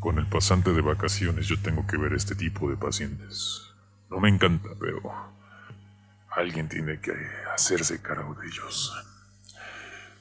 Con el pasante de vacaciones yo tengo que ver este tipo de pacientes. No me encanta, pero alguien tiene que hacerse cargo de ellos.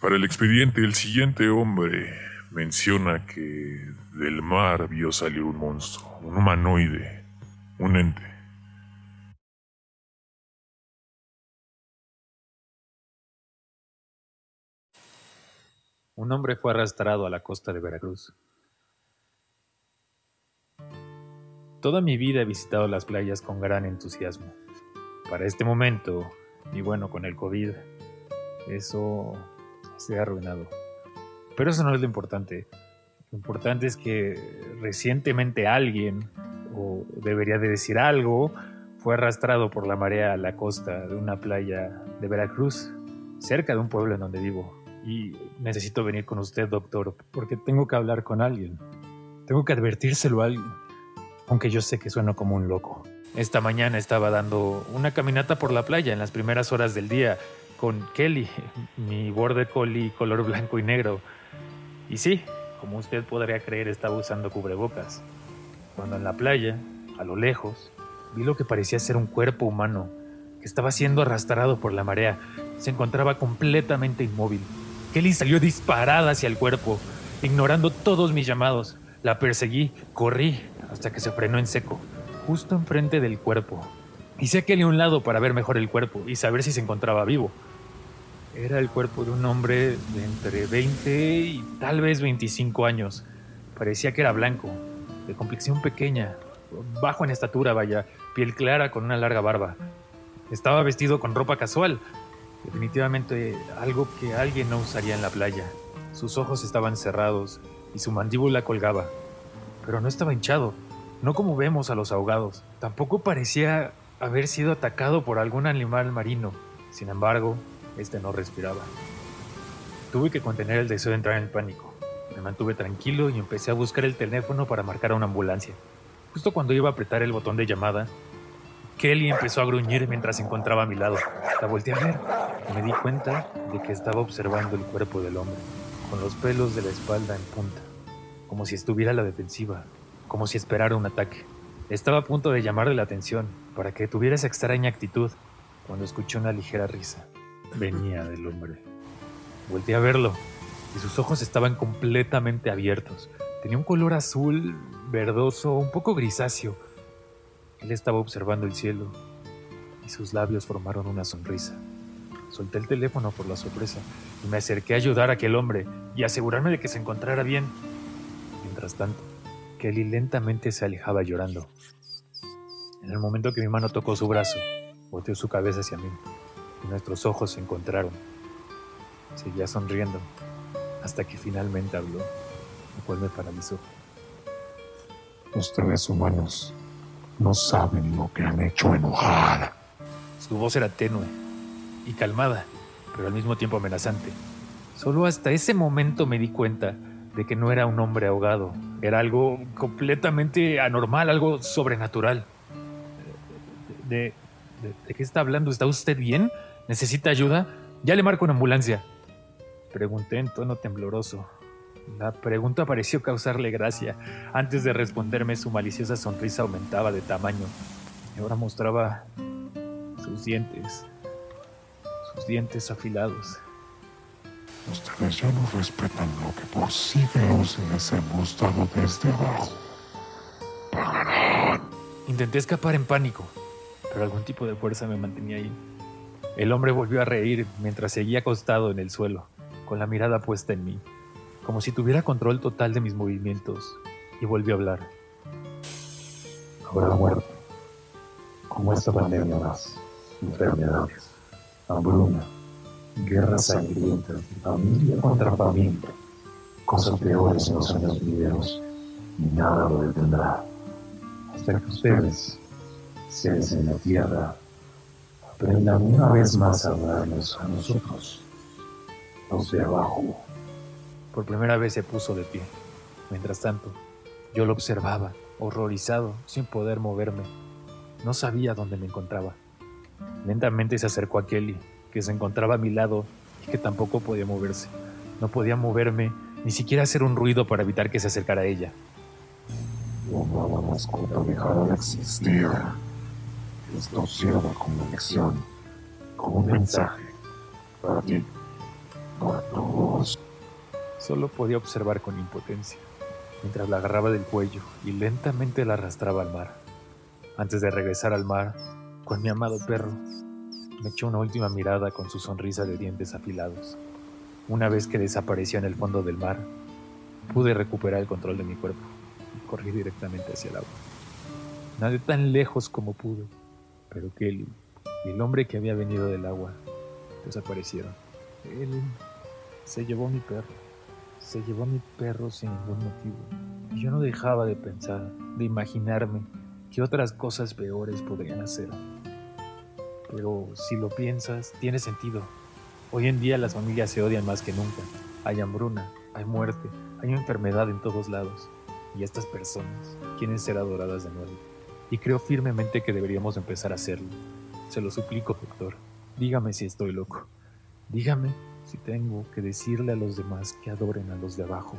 Para el expediente, el siguiente hombre menciona que del mar vio salir un monstruo, un humanoide, un ente. Un hombre fue arrastrado a la costa de Veracruz. Toda mi vida he visitado las playas con gran entusiasmo. Para este momento, y bueno, con el COVID, eso se ha arruinado. Pero eso no es lo importante. Lo importante es que recientemente alguien, o debería de decir algo, fue arrastrado por la marea a la costa de una playa de Veracruz, cerca de un pueblo en donde vivo. Y necesito venir con usted, doctor, porque tengo que hablar con alguien. Tengo que advertírselo a alguien, aunque yo sé que suena como un loco. Esta mañana estaba dando una caminata por la playa en las primeras horas del día con Kelly, mi border collie color blanco y negro. Y sí, como usted podría creer, estaba usando cubrebocas. Cuando en la playa, a lo lejos, vi lo que parecía ser un cuerpo humano que estaba siendo arrastrado por la marea. Se encontraba completamente inmóvil. Kelly salió disparada hacia el cuerpo, ignorando todos mis llamados. La perseguí, corrí hasta que se frenó en seco, justo enfrente del cuerpo. Hice a Kelly a un lado para ver mejor el cuerpo y saber si se encontraba vivo. Era el cuerpo de un hombre de entre 20 y tal vez 25 años. Parecía que era blanco, de complexión pequeña, bajo en estatura, vaya, piel clara con una larga barba. Estaba vestido con ropa casual, definitivamente algo que alguien no usaría en la playa. Sus ojos estaban cerrados y su mandíbula colgaba, pero no estaba hinchado, no como vemos a los ahogados. Tampoco parecía haber sido atacado por algún animal marino. Sin embargo, este no respiraba. Tuve que contener el deseo de entrar en pánico. Me mantuve tranquilo y empecé a buscar el teléfono para marcar a una ambulancia. Justo cuando iba a apretar el botón de llamada, Kelly empezó a gruñir mientras se encontraba a mi lado. La volteé a ver y me di cuenta de que estaba observando el cuerpo del hombre, con los pelos de la espalda en punta, como si estuviera a la defensiva, como si esperara un ataque. Estaba a punto de llamarle la atención para que tuviera esa extraña actitud cuando escuché una ligera risa venía del hombre. Volté a verlo y sus ojos estaban completamente abiertos. Tenía un color azul, verdoso, un poco grisáceo. Él estaba observando el cielo y sus labios formaron una sonrisa. Solté el teléfono por la sorpresa y me acerqué a ayudar a aquel hombre y asegurarme de que se encontrara bien. Mientras tanto, Kelly lentamente se alejaba llorando. En el momento que mi mano tocó su brazo, volteó su cabeza hacia mí y nuestros ojos se encontraron. Seguía sonriendo hasta que finalmente habló, lo cual me paralizó. Ustedes humanos no saben lo que han hecho enojar. Su voz era tenue y calmada, pero al mismo tiempo amenazante. Solo hasta ese momento me di cuenta de que no era un hombre ahogado, era algo completamente anormal, algo sobrenatural. ¿De, qué está hablando? ¿Está usted bien? ¿Necesita ayuda? Ya le marco una ambulancia. Pregunté en tono tembloroso. La pregunta pareció causarle gracia. Antes de responderme, su maliciosa sonrisa aumentaba de tamaño. Y ahora mostraba sus dientes. Sus dientes afilados. Ustedes ya no respetan lo que por siglos les hemos dado desde abajo. Pagarán. Intenté escapar en pánico, pero algún tipo de fuerza me mantenía ahí. El hombre volvió a reír mientras seguía acostado en el suelo, con la mirada puesta en mí, como si tuviera control total de mis movimientos, y volvió a hablar. Habrá muerte, como esta pandemia más, enfermedades, hambruna, guerras sangrientas, familia contra familia, cosas peores en los años venideros, y nada lo detendrá, hasta que ustedes, seres en la tierra, aprendan una vez más a hablarnos a nosotros, los de abajo. Por primera vez se puso de pie. Mientras tanto, yo lo observaba, horrorizado, sin poder moverme. No sabía dónde me encontraba. Lentamente se acercó a Kelly, que se encontraba a mi lado y que tampoco podía moverse. No podía moverme, ni siquiera hacer un ruido para evitar que se acercara a ella. Una mascota dejara de existir. Esto sirve como lección, como un mensaje para ti, para todos. Solo podía observar con impotencia, mientras la agarraba del cuello y lentamente la arrastraba al mar. Antes de regresar al mar, con mi amado perro, me echó una última mirada con su sonrisa de dientes afilados. Una vez que desapareció en el fondo del mar, pude recuperar el control de mi cuerpo y corrí directamente hacia el agua. Nadé tan lejos como pude, pero Kelly y el hombre que había venido del agua desaparecieron. Él se llevó a mi perro, se llevó a mi perro sin ningún motivo. Y yo no dejaba de pensar, de imaginarme que otras cosas peores podrían hacer. Pero si lo piensas, tiene sentido. Hoy en día las familias se odian más que nunca. Hay hambruna, hay muerte, hay enfermedad en todos lados. Y estas personas quieren ser adoradas de nuevo. Y creo firmemente que deberíamos empezar a hacerlo. Se lo suplico, doctor. Dígame si estoy loco. Dígame si tengo que decirle a los demás que adoren a los de abajo.